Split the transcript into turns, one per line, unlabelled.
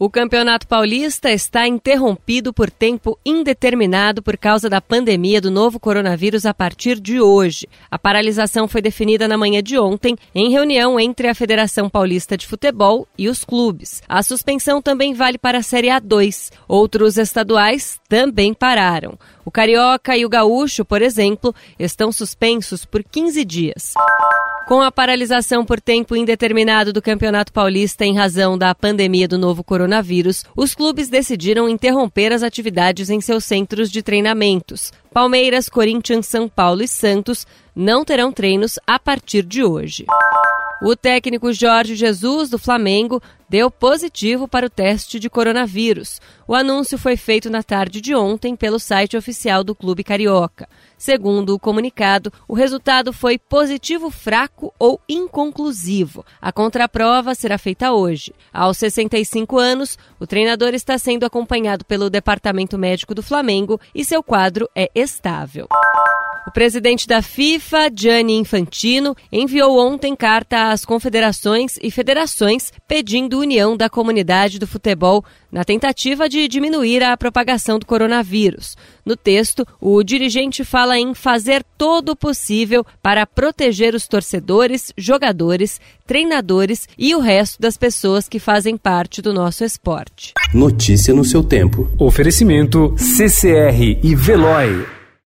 O Campeonato Paulista está interrompido por tempo indeterminado por causa da pandemia do novo coronavírus a partir de hoje. A paralisação foi definida na manhã de ontem em reunião entre a Federação Paulista de Futebol e os clubes. A suspensão também vale para a Série A2. Outros estaduais também pararam. O Carioca e o Gaúcho, por exemplo, estão suspensos por 15 dias. Com a paralisação por tempo indeterminado do Campeonato Paulista em razão da pandemia do novo coronavírus, os clubes decidiram interromper as atividades em seus centros de treinamentos. Palmeiras, Corinthians, São Paulo e Santos não terão treinos a partir de hoje. O técnico Jorge Jesus, do Flamengo, deu positivo para o teste de coronavírus. O anúncio foi feito na tarde de ontem pelo site oficial do Clube Carioca. Segundo o comunicado, o resultado foi positivo fraco ou inconclusivo. A contraprova será feita hoje. Aos 65 anos, o treinador está sendo acompanhado pelo Departamento Médico do Flamengo e seu quadro é estável. O presidente da FIFA, Gianni Infantino, enviou ontem carta às confederações e federações pedindo união da comunidade do futebol na tentativa de diminuir a propagação do coronavírus. No texto, o dirigente fala em fazer todo o possível para proteger os torcedores, jogadores, treinadores e o resto das pessoas que fazem parte do nosso esporte.
Notícia no seu tempo.
Oferecimento CCR e Veloy.